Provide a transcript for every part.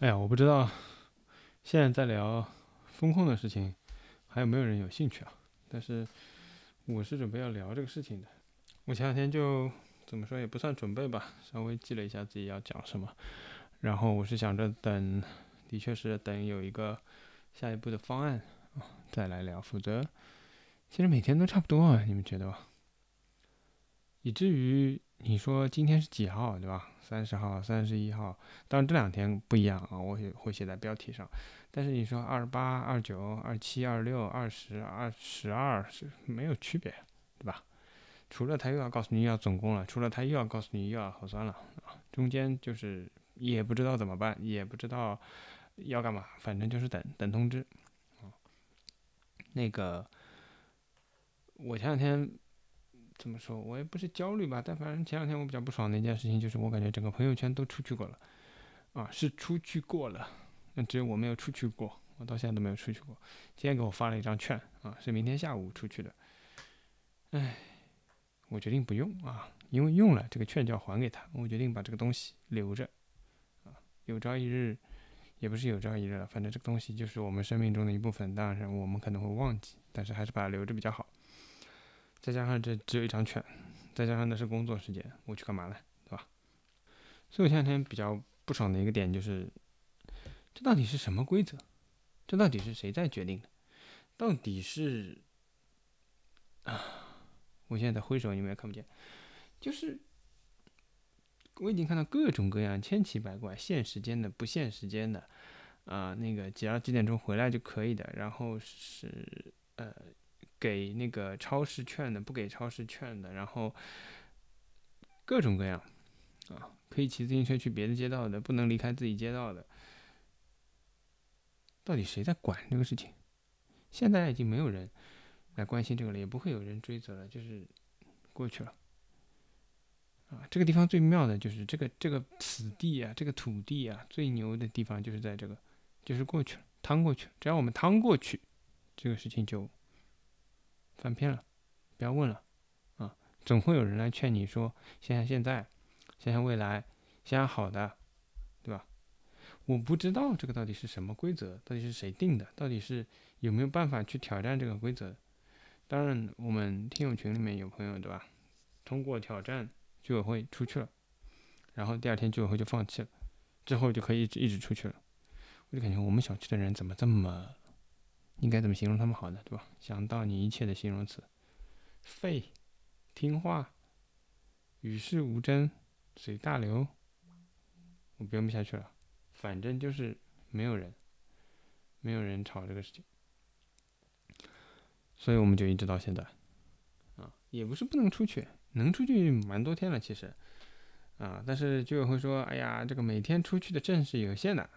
哎呀，我不知道现在在聊风控的事情，还有没有人有兴趣啊？但是我是准备要聊这个事情的。我前两天就怎么说也不算准备吧，稍微记了一下自己要讲什么。然后我是想着等，的确是等有一个下一步的方案啊再来聊，否则其实每天都差不多啊，你们觉得吧？以至于你说今天是几号，对吧？三十号、三十一号，当然这两天不一样啊，我也会写在标题上。但是你说二八、二九、二七、二六、二十二、十二是没有区别，对吧？除了他又要告诉你要总共了，除了他又要告诉你又要核酸了啊，中间就是也不知道怎么办，也不知道要干嘛，反正就是等等通知啊。那个我前两天。怎么说？我也不是焦虑吧，但反正前两天我比较不爽的一件事情就是，我感觉整个朋友圈都出去过了，啊，是出去过了，那只有我没有出去过，我到现在都没有出去过。今天给我发了一张券，啊，是明天下午出去的。唉，我决定不用啊，因为用了这个券就要还给他，我决定把这个东西留着，啊，有朝一日，也不是有朝一日了，反正这个东西就是我们生命中的一部分，当然我们可能会忘记，但是还是把它留着比较好。再加上这只有一张券，再加上那是工作时间，我去干嘛呢？对吧？所以我前两天比较不爽的一个点就是，这到底是什么规则？这到底是谁在决定的？到底是啊？我现在在挥手，你们也看不见。就是我已经看到各种各样、千奇百怪、限时间的、不限时间的啊，那个只要几点钟回来就可以的，然后是呃。给那个超市券的，不给超市券的，然后各种各样啊，可以骑自行车去别的街道的，不能离开自己街道的，到底谁在管这个事情？现在已经没有人来关心这个了，也不会有人追责了，就是过去了啊。这个地方最妙的就是这个这个此地啊，这个土地啊，最牛的地方就是在这个，就是过去了，趟过去，只要我们趟过去，这个事情就。翻篇了，不要问了，啊，总会有人来劝你说，想想现在，想想未来，想想好的，对吧？我不知道这个到底是什么规则，到底是谁定的，到底是有没有办法去挑战这个规则？当然，我们听友群里面有朋友，对吧？通过挑战居委会出去了，然后第二天居委会就放弃了，之后就可以一直一直出去了。我就感觉我们小区的人怎么这么……应该怎么形容他们好呢？对吧？想到你一切的形容词，废、听话、与世无争、随大流，我编不下去了。反正就是没有人，没有人吵这个事情，所以我们就一直到现在。啊，也不是不能出去，能出去蛮多天了，其实。啊，但是居委会说，哎呀，这个每天出去的证是有限的。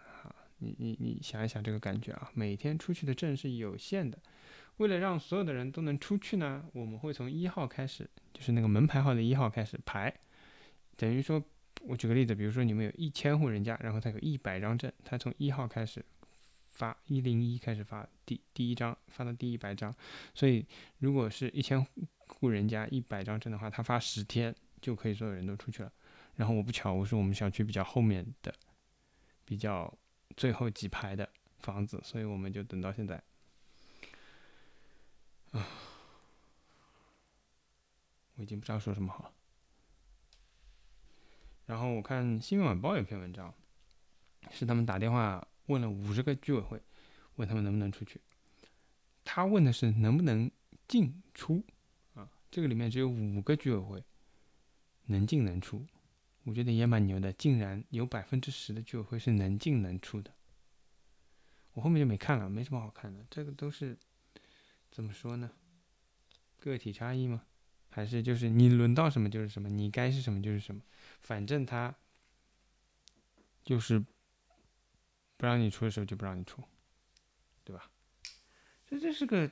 你你你想一想这个感觉啊，每天出去的证是有限的，为了让所有的人都能出去呢，我们会从一号开始，就是那个门牌号的一号开始排，等于说，我举个例子，比如说你们有一千户人家，然后他有一百张证，他从一号开始发，一零一开始发第第一张，发到第一百张，所以如果是一千户人家一百张证的话，他发十天就可以所有人都出去了。然后我不巧，我是我们小区比较后面的，比较。最后几排的房子，所以我们就等到现在。啊，我已经不知道说什么好了。然后我看《新闻晚报》有篇文章，是他们打电话问了五十个居委会，问他们能不能出去。他问的是能不能进出啊？这个里面只有五个居委会能进能出。我觉得也蛮牛的，竟然有百分之十的居委会是能进能出的。我后面就没看了，没什么好看的。这个都是怎么说呢？个体差异吗？还是就是你轮到什么就是什么，你该是什么就是什么，反正他就是不让你出的时候就不让你出，对吧？这这是个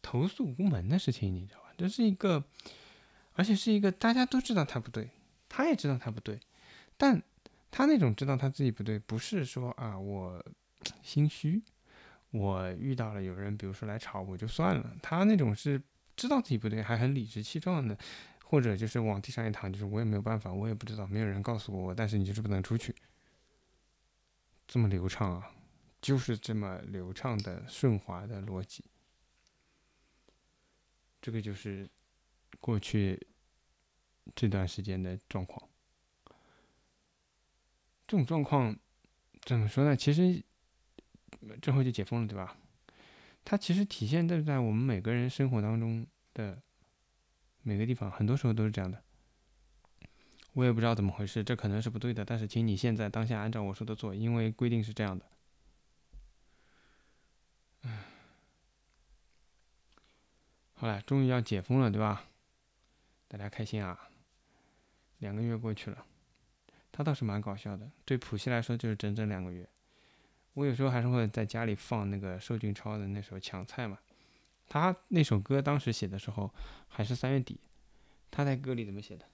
投诉无门的事情，你知道吧？这是一个，而且是一个大家都知道他不对。他也知道他不对，但他那种知道他自己不对，不是说啊我 心虚，我遇到了有人，比如说来吵我就算了。他那种是知道自己不对，还很理直气壮的，或者就是往地上一躺，就是我也没有办法，我也不知道，没有人告诉过我，但是你就是不能出去。这么流畅啊，就是这么流畅的顺滑的逻辑。这个就是过去这段时间的状况。这种状况怎么说呢？其实之后就解封了，对吧？它其实体现在在我们每个人生活当中的每个地方，很多时候都是这样的。我也不知道怎么回事，这可能是不对的。但是，请你现在当下按照我说的做，因为规定是这样的。好了，终于要解封了，对吧？大家开心啊！两个月过去了，他倒是蛮搞笑的。对普希来说，就是整整两个月。我有时候还是会在家里放那个寿俊超的那首《抢菜》嘛。他那首歌当时写的时候还是三月底，他在歌里怎么写的？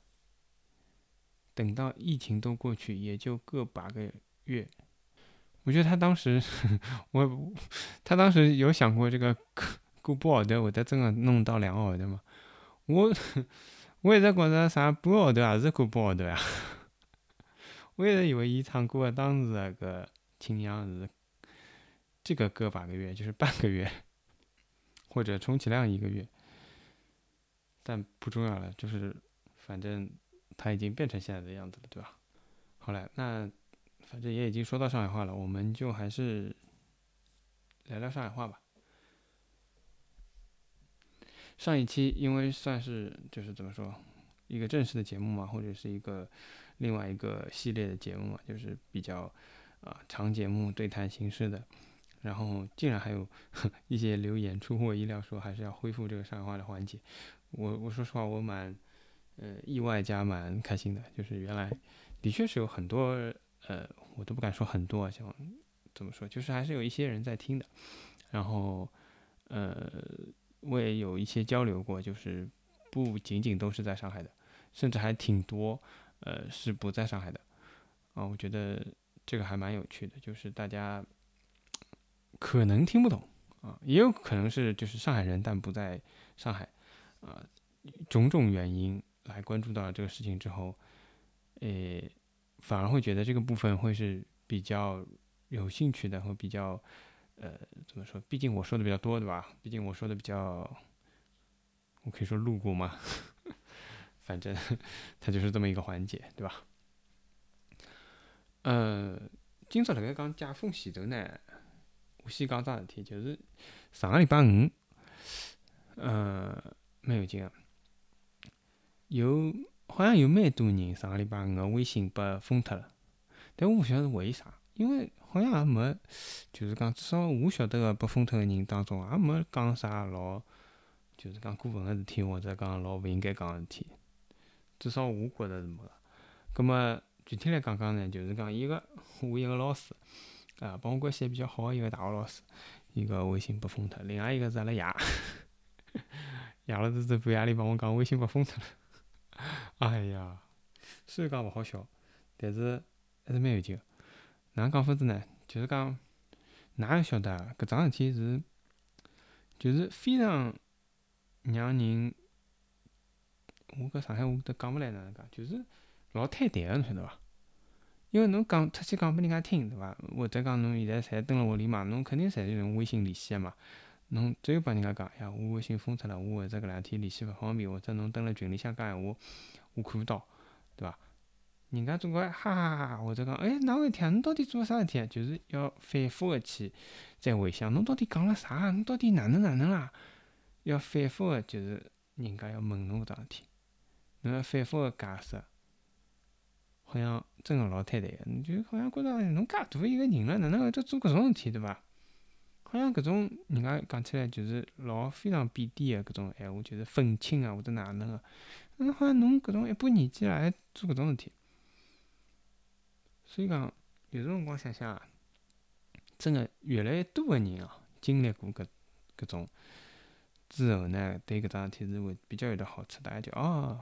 等到疫情都过去，也就个把个月。我觉得他当时，我他当时有想过这个 过不好的，会得真的弄到两个号头吗？我我一直觉着啥半个号头还是过不好头呀。我一直以为伊唱歌的当时那个庆阳是这个个把个月，就是半个月，或者充其量一个月。但不重要了，就是反正。它已经变成现在的样子了，对吧？好了，那反正也已经说到上海话了，我们就还是聊聊上海话吧。上一期因为算是就是怎么说一个正式的节目嘛，或者是一个另外一个系列的节目嘛，就是比较啊长节目对谈形式的，然后竟然还有 一些留言出乎我意料，说还是要恢复这个上海话的环节。我我说实话，我蛮。呃，意外加蛮开心的，就是原来的确是有很多，呃，我都不敢说很多，像怎么说，就是还是有一些人在听的。然后，呃，我也有一些交流过，就是不仅仅都是在上海的，甚至还挺多，呃，是不在上海的。啊，我觉得这个还蛮有趣的，就是大家可能听不懂啊，也有可能是就是上海人但不在上海，啊，种种原因。来关注到了这个事情之后，诶，反而会觉得这个部分会是比较有兴趣的，或比较，呃，怎么说？毕竟我说的比较多，对吧？毕竟我说的比较，我可以说路过嘛。反正它就是这么一个环节，对吧？呃，今朝辣盖讲解封前头呢，我先讲桩事体，就是上个礼拜五，呃，蛮有劲啊。有好像有蛮多人上个礼拜五个微信被封脱了，但我勿晓得是为啥，因为好像也没，就是讲至少我晓得个被封脱个人当中也没讲啥老，就是讲过分个事体或者讲老勿应该讲个事体，至少我觉着是没个。葛末具体来讲讲呢，就是讲一个我一个老师啊，帮我关系比较好个一个大学老师，伊个微信被封脱，另外一个是阿拉爷，爷老子这半夜里帮我讲微信被封脱了。哎呀，虽然讲勿好笑，但是还是蛮有劲个。哪能讲法子呢？就是讲，哪要晓得啊？搿桩事体是，就是非常让人，我搿上海话都讲勿来哪能讲，就是老坍台个，侬晓得伐？因为侬讲出去讲拨人家听，对伐？或者讲侬现在侪蹲辣屋里嘛，侬肯定侪是用微信联系个嘛。侬只有帮人家讲，呀，我微信封脱了，我或者搿两天联系勿方便，或者侬蹲辣群里向讲闲话，我看勿到，对伐？人家总归哈哈哈，或者讲，哎，哪回事体啊？侬到底做了啥事体啊？就是要反复个去再回想，侬到底讲了啥？侬到底哪能哪能啦？要反复个，就是人家要问侬搿桩事体，侬要反复个解释，好像真个老坍台个，你就好像觉着侬介大一个人了，哪能会得做搿种事体，对伐？好像搿种人家讲起来就是老非常贬低个搿种闲话，就是愤青啊或者哪能个，嗯，好像侬搿种一把年纪了还做搿种事体，所以讲有辰光想想啊，真个越来越多个人哦，经历过搿搿种之后呢，对搿桩事体是会比较有得好处，大家就哦，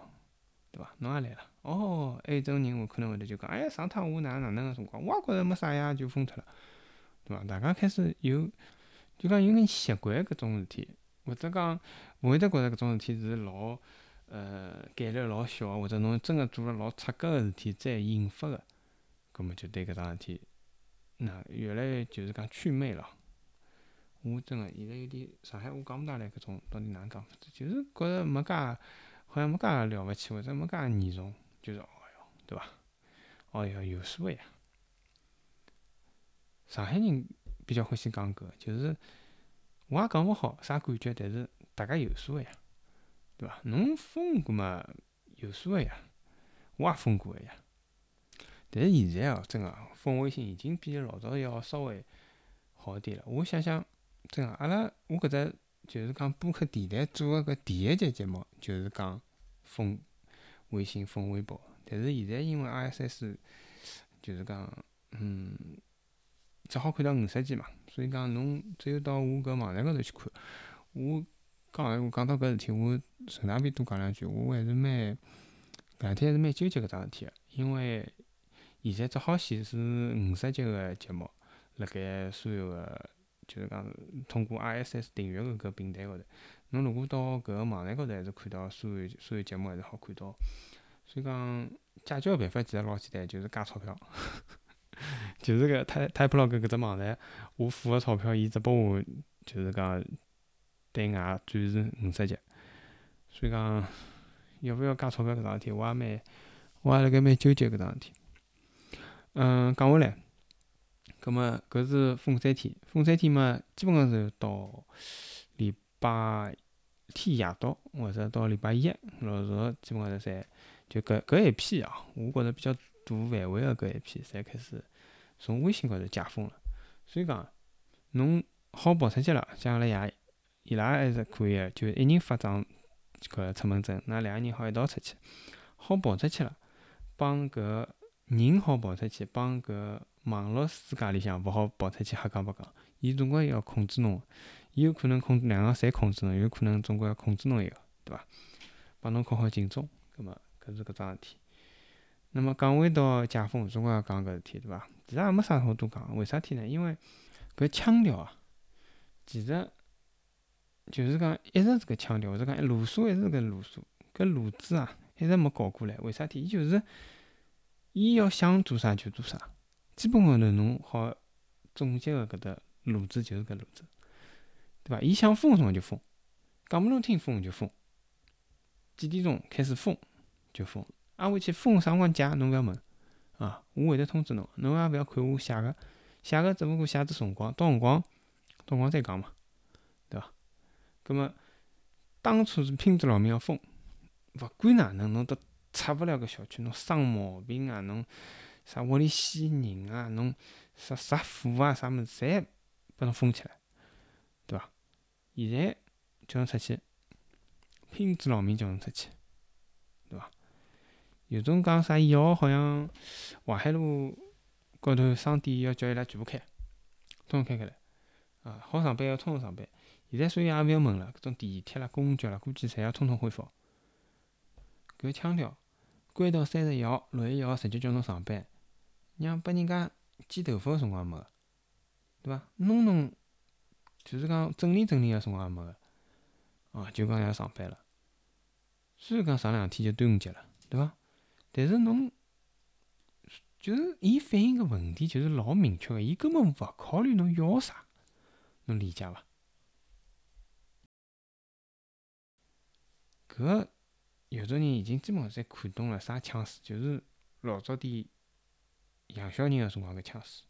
对伐？侬也来了，哦，还有种人我可能会得就讲，哎呀，上趟我哪哪能个辰光，我也觉着没啥呀，就封脱了，对伐？大家开始有。就讲有眼习惯搿种事体，或者讲勿会得觉着搿种事体是老，呃，概率老小，或者侬真个做了老出格个事体再引发个，葛末就对搿桩事体那越来越就是讲祛魅了。我真个现在有点上海话讲勿大来，搿种到底哪能讲法子？就是觉着没介，好像没介了勿起，或者没介严重，就是哦哟，对伐？哦哟，有数个呀。上海人比较欢喜讲搿，就是我也讲勿好啥感觉，但是大家有数个呀，对伐？侬疯过嘛？有数个呀，我也疯过个呀。但是现在哦，真个封微信已经比老早要稍微好一点了。我想想。真个，阿拉我搿只就是讲播客电台做个搿第一集节目，就是讲封微信、封微博。但是现在因为 RSS，就是讲，嗯，只好看到五十集嘛，所以讲侬只有到我搿网站高头去看。我讲闲话讲到搿事体，我顺带便多讲两句，我还是蛮搿两天还是蛮纠结搿桩事体个，因为现在只好显示五十集个节目辣盖所有个。就是讲通过 RSS 订阅个搿平台高头，侬如果到搿个网站高头还是看到所有所有节目还是好看到。所以讲解决个办法其实老简单，就是加钞票。就是搿 Type Type 搿只网站，我付个钞票，伊只拨我就是讲对外转示五十集。所以讲要勿要加钞票搿桩事体，我也蛮我也辣盖蛮纠结搿桩事体。嗯，讲回来。葛末搿是封三天，封三天嘛，基本上是到礼拜天夜到，或者到礼拜一，陆续基本上侪就搿搿一批啊，我觉着比较大范围个搿一批，侪开始从微信高头解封了。所以讲，侬好跑出去了，像阿拉爷伊拉还是可以个，就一人发张搿出门证，㑚两个人好一道出去，好跑出去了，帮搿人好跑出去，帮搿。网络世界里向勿好跑出去瞎讲八讲，伊总归要控制侬，伊有可能控两个侪控制侬，有可能总归要控制侬一个，对伐？帮侬敲好警钟，葛末搿是搿桩事体。那么讲回到解封，总归要讲搿事体，对伐？其实也没啥好多讲，为啥体呢？因为搿腔调啊，其实就是讲一直是搿腔调，或者讲路数还是搿路数，搿路子啊一直没搞过来。为啥体？伊就是伊要想做啥就做啥。基本高头侬好总结个搿搭路子就是搿路子，对伐？伊想封什么就封，讲拨侬听封就封，几点钟开始封就封。挨回去封啥辰光解侬勿要问啊，我会得通知侬，侬也勿要看我写个，写个只勿过写只辰光，到辰光到辰光再讲嘛，对伐？葛末当初是拼着老命要封，勿管哪能侬都出勿了搿小区，侬生毛病啊，侬。啥屋里死人啊？侬啥啥火啊？啥物事侪拨侬封起来，对伐？现在叫侬出去，拼着老命叫侬出去，对伐？有种讲啥一号，好像淮海路高头商店要叫伊拉全部开，通通开开来，啊，好上班要通通上班。现在所以也勿要问了，搿种地铁啦、公交啦，估计侪要通通恢复。搿腔调，关到三十一号、六月一号，直接叫侬上班。让拨人家剪头发个辰光没个，对伐？弄弄就是讲整理整理个辰光也没个，哦，就讲要上班了。虽然讲上两天就端午节了，对伐？但是侬就是伊反映个问题就是老明确个，伊根本勿考虑侬要啥，侬理解伐？搿有种人已经基本上侪看懂了啥腔势，就是老早点。养小人个辰光搿腔势，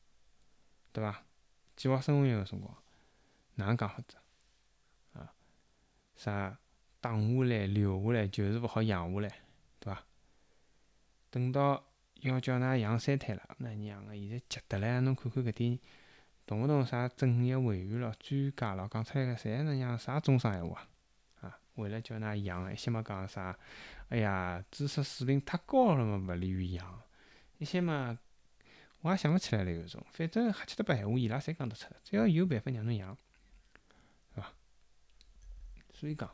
对伐？计划生育个辰光，哪能讲法子？啊，啥打下来留下来就是勿好养下来，对伐？等到要叫㑚养三胎了，那娘个现在急得来，侬看看搿点动勿动啥政协委员咯、专家咯，讲出来个侪那样啥中伤闲话啊？为了叫㑚养，一些嘛讲啥？哎呀，知识水平太高了嘛，勿利于养。一些嘛。我也想勿起来了，有种，反正瞎七搭八闲话，伊拉侪讲得出，只要有办法让侬养，是伐？所以讲，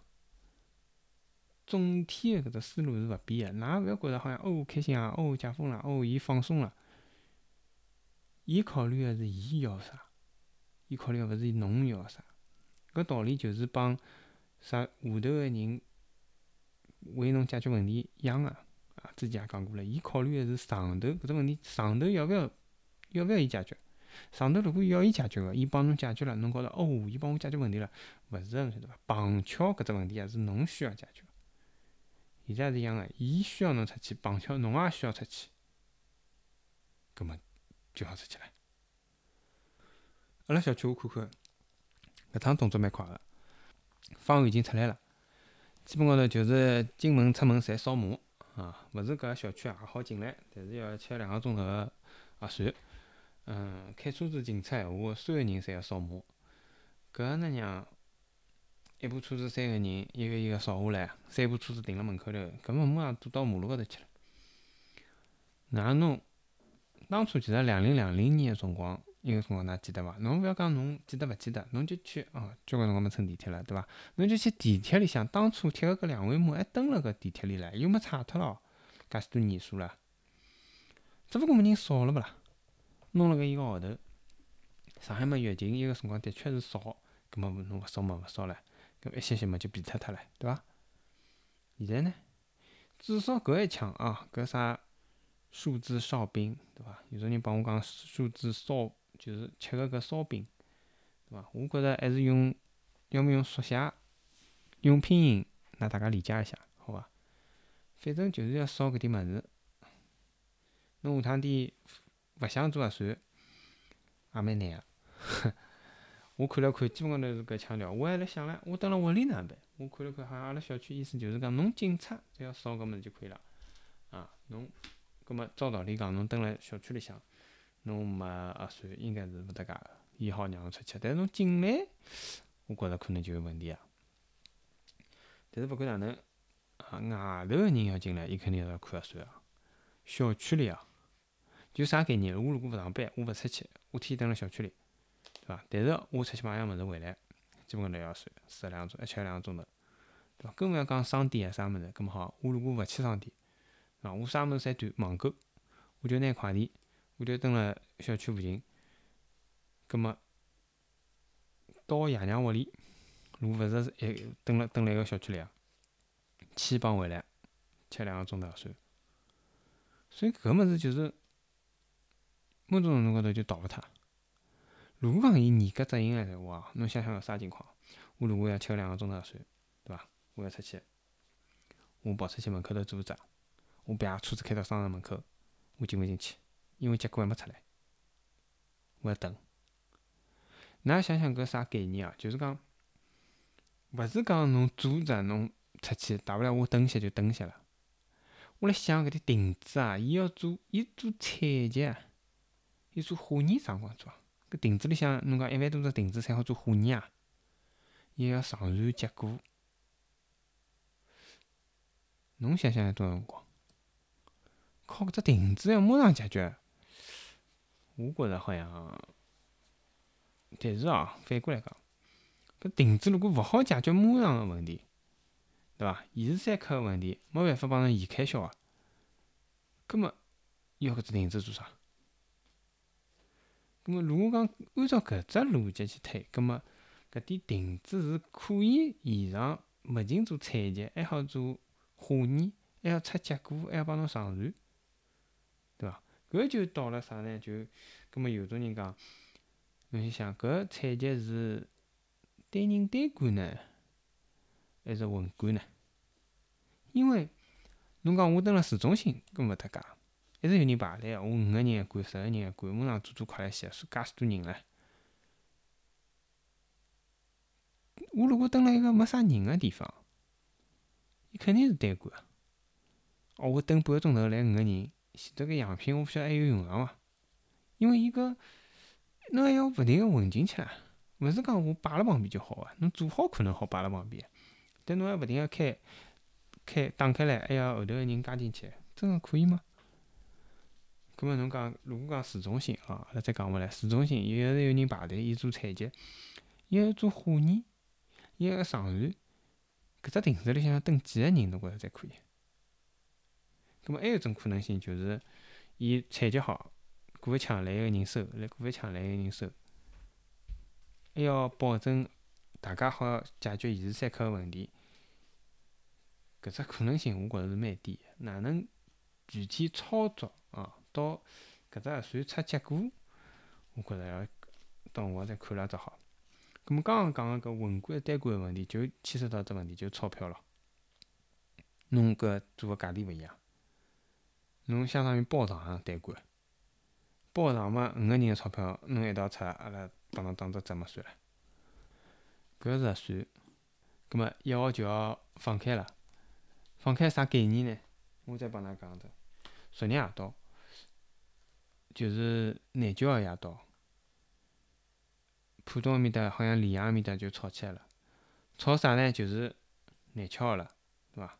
总体个搿只思路是勿变个，㑚勿要觉着好像哦开心啊，哦解封了，哦伊放松了，伊考虑个是伊要啥，伊考虑个勿是侬要啥，搿道理就是帮啥下头个人为侬解决问题一样个，啊，之前也讲过了，伊考虑个是上头搿只问题，上头要勿要？要勿要伊解决？上头如果要伊解决个，伊帮侬解决了，侬觉着哦，伊帮我解决问题了，勿是个，晓得伐？碰巧搿只问题也是侬需要解决。现在是一样个，伊需要侬出去，碰巧侬也需要出去，葛末就好出去了。阿拉小区我看看，搿趟动作蛮快个，方案已经出来了，基本高头就是进门出门侪扫码啊，勿是搿小区也好进来，但是要吃两个钟头个核酸。嗯，开车子进出闲话，所有人侪要扫码，搿能样一部车子三个人一个一个扫下来，三部车子停辣门口头，搿么马上堵到马路高头去了。哪弄当初其实两零两零年个辰光，一个辰光，㑚记得伐？侬勿要讲侬记得勿记得，侬就去哦，交关辰光没乘地铁了，对伐？侬就去地铁里向，当初贴个搿两维码还登辣搿地铁里唻，又没拆脱咯，介许多年数了，只勿过没人扫了勿啦？弄了个一个号头，上海嘛疫情一个辰光的确是少，葛末侬勿扫嘛勿扫了，搿一歇歇嘛就变脱脱了，对伐？现在呢，至少搿一枪啊，搿啥数字哨兵，对伐？有种人帮我讲数字哨，就是吃个搿烧饼，对伐？我觉着还是用，要么用缩写，用拼音，让大家理解一下，好伐？反正就是要烧搿点物事，侬下趟点。勿想做核酸，也蛮难个。我看了看，基本高头是搿腔调。我还辣想唻，我蹲辣屋里哪能办？我看了看，好像阿拉小区意思就是讲，侬警察只要扫搿物事就可以了。啊，侬，葛末照道理讲，侬蹲辣小区里向，侬没核酸，应该是勿搭界个，伊好让侬出去。但是侬进来，我觉着可能就有问题啊。但是勿管哪能，啊，外头个人要进来，伊肯定要看核酸啊。小区里啊。就啥概念？我如果勿上班，我勿出去，我天天蹲辣小区里，对伐？但是我出去买样物事回来，基本高头要算四两个钟，一吃两个钟头，对伐？更勿要讲商店啊啥物事，搿么好，我如果勿去商店，对伐？我啥物事侪断网购，我就拿快递，我就蹲辣小区附近，搿么到爷娘屋里，如果勿是一蹲辣蹲辣一个小区里啊，去帮回来，吃两个钟头算。所以搿物事就是。某种程度高头就逃勿脱。如果讲伊严格执行个闲话，侬想想啥情况？我如果要吃两个钟头算，对伐？我要出去，我跑出去门口头坐着，我别车子开到商场门口，我进勿进去？因为结果还没出来，我要等。㑚想想搿啥概念啊？就是讲，勿是讲侬做着侬出去，大勿了我等歇就等歇了。我辣想搿点亭子啊，伊要做，伊做采集啊。伊做化验啥辰光做啊？搿亭子里向，侬讲一万多只亭子才好做化验啊？伊要上传结果，侬想想要多少辰光？靠搿只亭子要马上解决？我觉着好像，但是哦，反过来讲，搿亭子如果勿好解决马上个问题，对伐？现时三刻个问题，没办法帮侬延开销啊。葛末要搿只亭子做啥？咁么，如果讲按照搿只逻辑去推，咁么搿点亭子是可以现场勿仅做采集，还好做化验，还要出结果，还要帮侬上传，搿就到了啥呢？就咁么有种人讲，侬去想搿采集是单人单管呢，还是混管呢？因为侬讲我蹲辣市中心，搿勿搭界。一直有人排队，我五个人一管，十个人一管，马上做做快来些，说介许多人唻。我如果蹲辣一个没啥人个地方，伊肯定是单管啊。哦，我等半个钟头来五个人，前头个样品我勿晓得还有用场伐？因为伊个侬还要勿停个混进去啦，勿是讲我摆辣旁边就好个，侬做好可能好摆辣旁边，但侬要勿停个开开打开来，还要后头个人加进去，真个可以吗？搿么侬讲，如果讲市中心啊，阿拉再讲回来，市中心有是有人排队，伊做采集，伊要做化验，伊要上传，搿只亭子里向要蹲几个人，侬觉着才可以？咁么还有一种可能性就是，伊采集好，过一枪来一个人收，来过一枪来一个人收，还要保证大家好解决现时三克个问题，搿只可能性我觉着是蛮低个，哪能具体操作啊？到搿只核算出结果，我觉着要到辰光再看了只好。葛末刚刚讲个搿宏观单观个问题，就牵涉到只问题，就钞票咯。侬搿做个价钿勿一样，侬相当于包场单观，包场嘛，五个人个钞票侬一道出，阿拉帮侬打只折嘛算了。搿是合算。葛末一号就要放开了，放开啥概念呢？我再帮㑚讲只。昨日夜到，就是廿九号夜到，浦东埃面搭好像溧阳埃面搭就吵起来了。吵啥呢？就是廿七号了，对伐？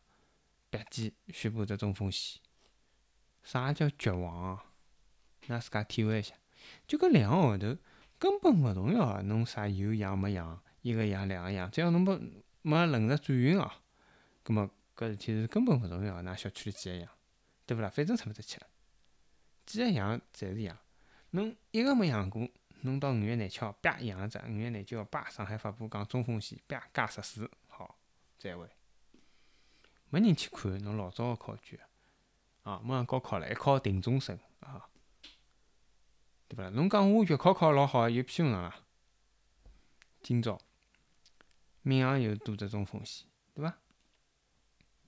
别记宣布只中风险。啥叫绝望？㑚自家体会一下。就搿两个号头根本勿重要，侬啥有氧没氧，一个氧两个氧，只要侬没没轮着转运哦，葛末搿事体是根本勿重要。㑚小区里几个氧，对勿啦？反正出勿得去了，几个氧侪是氧。侬一个没养过，侬到五月廿七号啪阳了只，五月廿九号啪上海发布讲中风险，啪加十四，好再会。没人去看侬老早个考卷啊！马上高考了，一考定终身啊，对勿啦？侬讲我月考考老好，有屁用场啦？今朝闵行又多只中风险，对伐？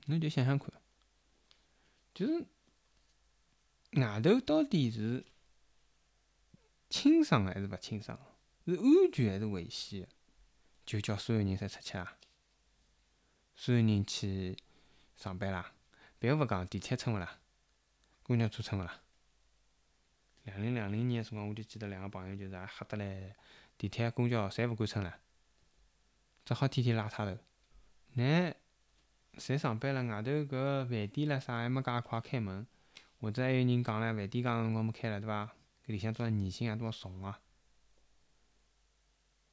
侬就想想看，就是外头到底是清爽还是勿清爽？是安全还是危险？就叫所有人侪出去啊？所有人去？上班啦，别个勿讲，地铁乘勿啦？公交车乘勿啦？两零两零年个辰光，我就记得两个朋友就是也吓得来，地铁、公交侪勿敢乘了，只好天天拉差头。乃侪上班了，外头搿饭店了啥还没介快开门，或者还有人讲唻，饭店讲辰光没开了，对伐？搿里向多少年薪啊，多少虫啊？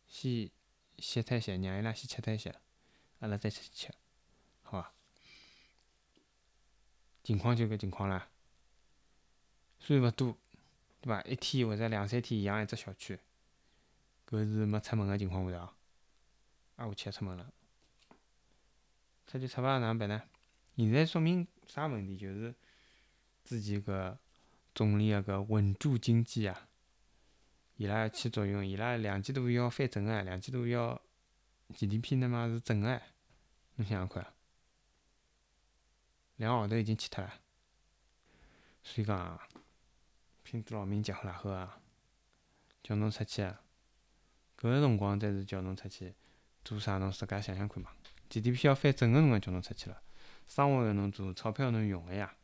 先歇脱歇，让伊拉先吃脱歇，阿拉再出去吃，好伐？情况就搿情况啦，虽然勿多，对伐？一天或者两三天养一只小区，搿是没出门个情况下头，挨下去出门了，出去出勿了？哪能办呢？现在说明啥问题？就是之前搿总理个搿稳住经济啊，伊拉要起作用，伊拉两季度要翻正个，两季度要 GDP 那么是正个，侬想想看。两个号头已经去脱了，所以讲，拼多劳民结合了后啊，叫侬出去啊，搿个辰光才是叫侬出去做啥？侬自家想想看嘛。GDP 要翻正个辰光叫侬出去了，生活要侬做，钞票要侬用个呀，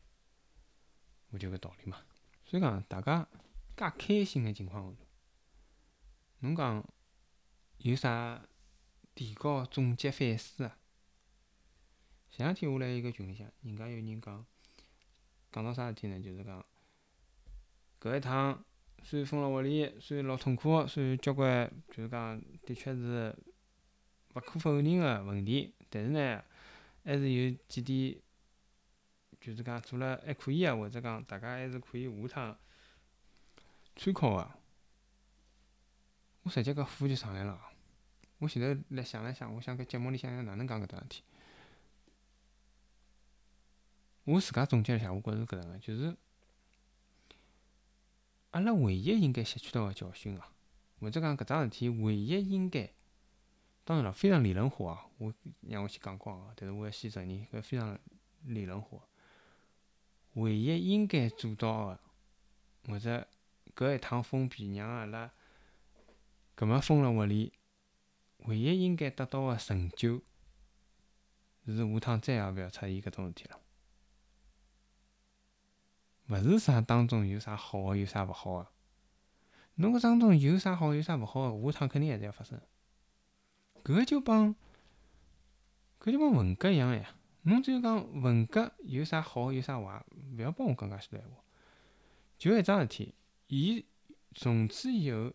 勿就搿道理嘛。所以讲，大家介开心个情况下头，侬讲有啥提高总结反思啊？前两天我辣一个群里向，人家有人讲，讲到啥事体呢？就是讲，搿一趟虽然封了屋里，虽然老痛苦，虽然交关就是讲，的确是勿可否认个问题，但是呢，还是有几点，就是讲做了还可以个，或者讲大家还是可以下趟参考个。我直接搿火就上来了，我前头来想了想，我想搿节目里向要哪能讲搿桩事体。我自家总结一下，我觉着搿能个，就是阿拉唯一应该吸取到个教训啊，或者讲搿桩事体唯一应该，当然了，非常理论化啊，我让我先讲光啊，但是我要先承认搿非常理论化。唯一应该做到个，或者搿一趟封闭让阿拉搿么封了屋里，唯一应该得到个成就，是下趟再也勿要出现搿种事体了。勿是啥当中有啥好个，有啥勿好个。侬搿当中有啥好，有啥勿好个，下趟肯定还是要发生。搿就帮搿就帮文革一样呀。侬只有讲文革有啥好，有啥坏，勿要帮我讲介许多闲话。就一桩事体，伊从此以后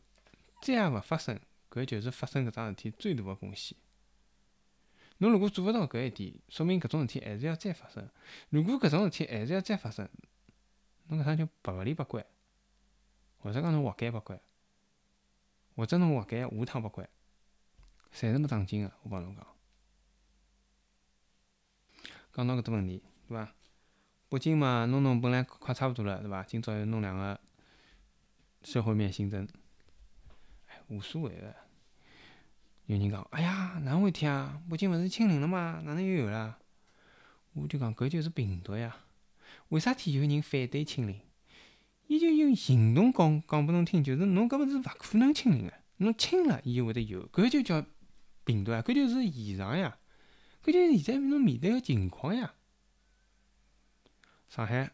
再也勿发生，搿就是发生搿桩事体最大个贡献。侬如果做勿到搿一点，说明搿种事体还是要再发生。如果搿种事体还是要再发生，侬搿趟就白勿理白关，或者讲侬活该白关，或者侬活该下趟白关，侪是没长进个。我帮侬讲，讲到搿只问题，对伐？北京嘛，弄弄本来快差勿多了，对伐？今朝又弄两个社会面新增，哎无所谓个。有人讲，哎呀，哪能回事体啊？北京勿是清零了吗？哪能又有了？我就讲，搿就是病毒呀。为啥体有人反对清零？伊就用行动讲讲拨侬听，就是侬搿物事勿可能清零个，侬清了，伊就会得有，搿就叫病毒啊，搿就是现状呀，搿就是现在侬面对个情况呀。上海，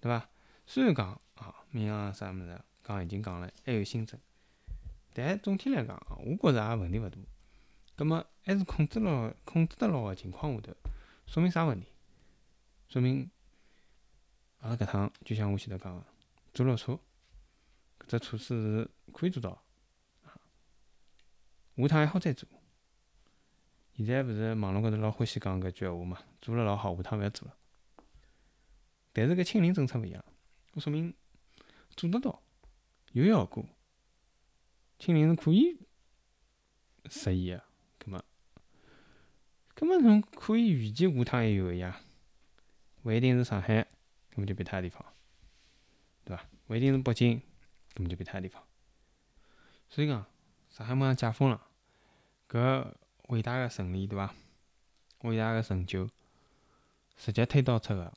对伐？虽然讲啊，民航啥物事讲已经讲了，还有新增，但总体来讲啊，我觉着也问题勿大。葛末还是控制牢、控制得牢个情况下头，说明啥问题？说明阿拉搿趟就像我前头讲个。做了错，搿只措施是可以做到，下趟还好再做。现在勿是网络高头老欢喜讲搿句闲话嘛？做了老好，下趟勿要做了。但是搿清零政策勿一样，搿说明做得到，有效果。清零是可以实现个，葛末，葛末侬可以预计下趟还有个呀，勿一定是上海，葛末就别他地方。对伐？勿一定是北京，根本就别他地方。所以讲，上海马上解封了，搿伟大个胜利，对伐？伟大个成就，直接推导出个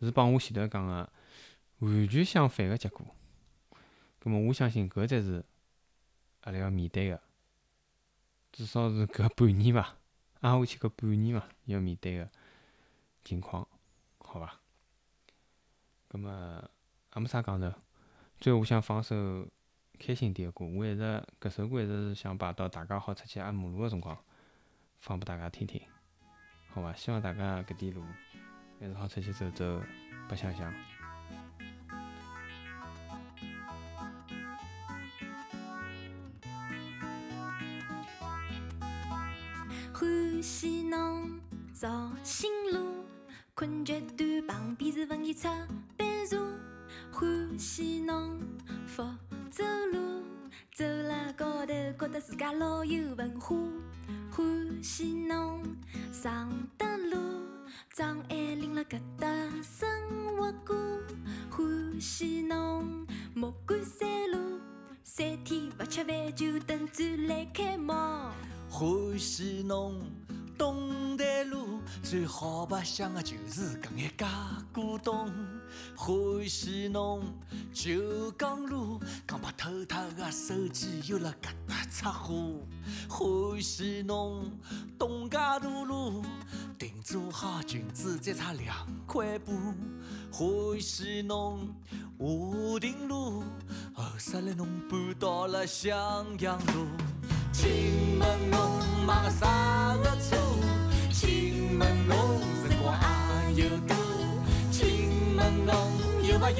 是帮我前头讲个完全相反个结果。葛末我相信搿才是阿拉要面对个，至少是搿半年伐，挨下去搿半年伐，要面对个情况，好伐？葛末。也没啥讲头，最后我想放首开心点个歌。我一直搿首歌一直是想摆到大家好出去压马路个辰光放拨大家听听，好伐？希望大家搿点路还是好出去走走，白相相。欢喜侬绕新路，困觉短，旁边是文艺出。欢喜侬福州路，走辣高头觉得自家老有文化。欢喜侬常德路，张爱玲辣搿搭生活过。欢喜侬莫干山路，三天勿吃饭就等展览开幕。欢喜侬。东台路最好白相的就是搿眼假古董，欢喜侬九江路，刚把偷脱的手机又辣搿搭拆货，欢喜侬东家大路，定做好裙子再差两块布，欢喜侬华亭路，后十来侬搬到了襄阳路。请问侬买个啥个车？请问侬辰光还有多？请问侬有没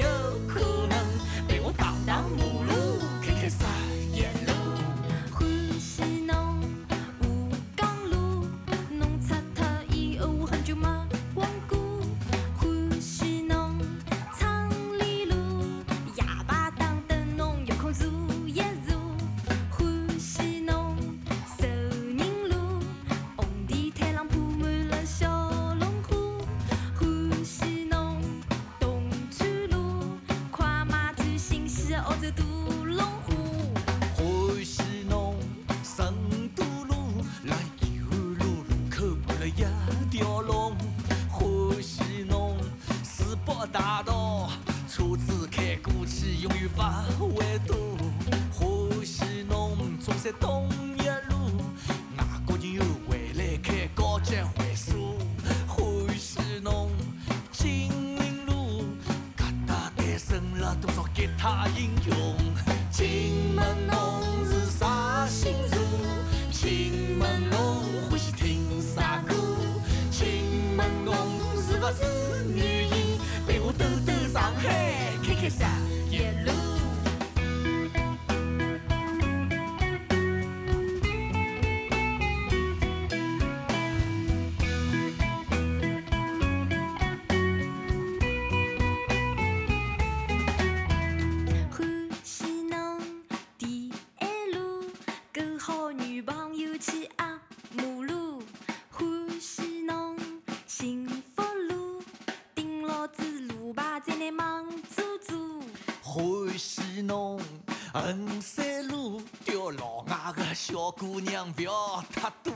姑娘不要太多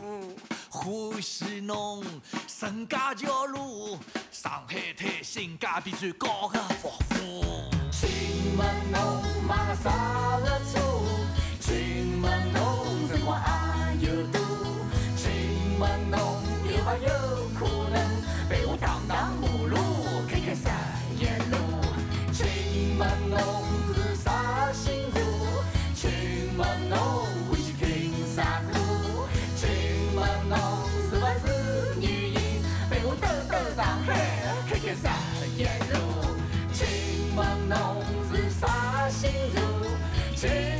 欢喜侬陈家桥路上海滩性价比最高的房屋请问侬买了啥了车请问侬生活还有多请问侬有没有侬是啥星座